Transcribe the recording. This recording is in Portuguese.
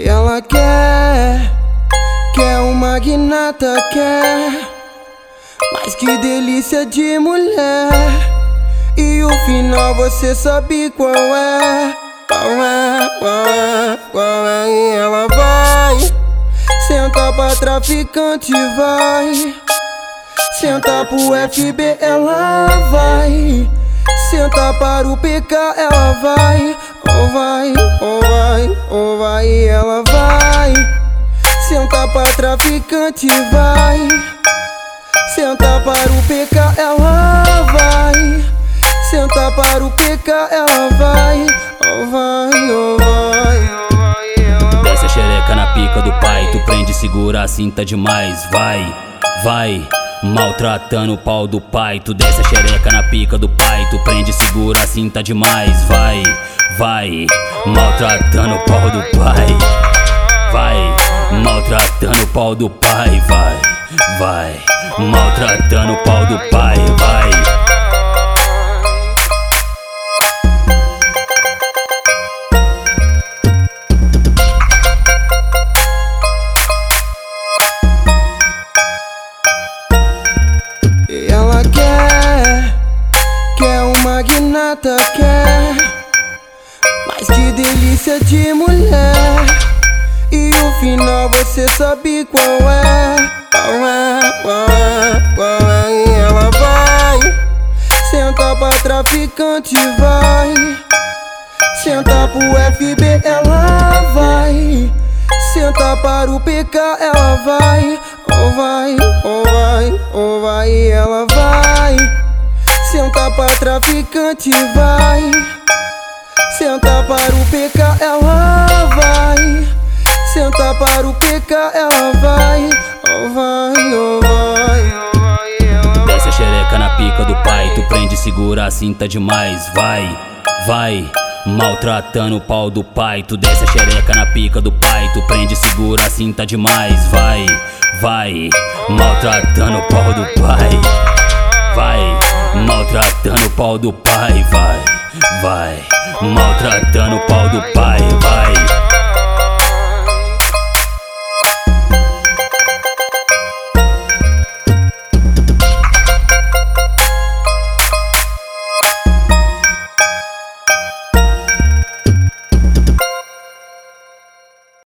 Ela quer, quer um magnata, quer. Mas que delícia de mulher. E o final você sabe qual é. Qual é, qual é, qual é. E ela vai. Senta pra traficante, vai. Senta pro FB, ela vai. Senta para o PK, ela vai. Ou vai, ou vai, ou vai, ela vai. Senta pra traficante, vai. Senta para o PK, ela vai. Senta para o PK, ela vai. Ou vai, ou vai. Desce a xereca na pica do pai, tu prende, segura a cinta demais, vai, vai. Maltratando o pau do pai, tu desce a xereca na pica do pai, tu prende, segura a cinta demais, vai, vai. Maltratando o pau do pai, vai. Maltratando o pau do pai, vai, vai. Maltratando o pau do pai, vai. Magnata, quer. Mas que delícia de mulher. E o final você sabe qual é. Qual é, qual é, qual é. E ela vai. Senta pra traficante, vai. Senta pro FB, ela vai. Senta para o PK, ela vai. Ou vai, ou vai, ou vai, ela vai. Senta pra traficante, vai. Senta para o PK, ela vai. Senta para o PK, ela vai. Ou vai, ou vai, Desce a xereca na pica do pai, tu prende, segura a cinta demais, vai, vai. Maltratando o pau do pai, tu desce a xereca na pica do pai, tu prende, segura a cinta demais, vai, vai. Maltratando o pau do pai, vai. Maltratando o pau do pai, vai, vai. Maltratando o pau do pai, vai.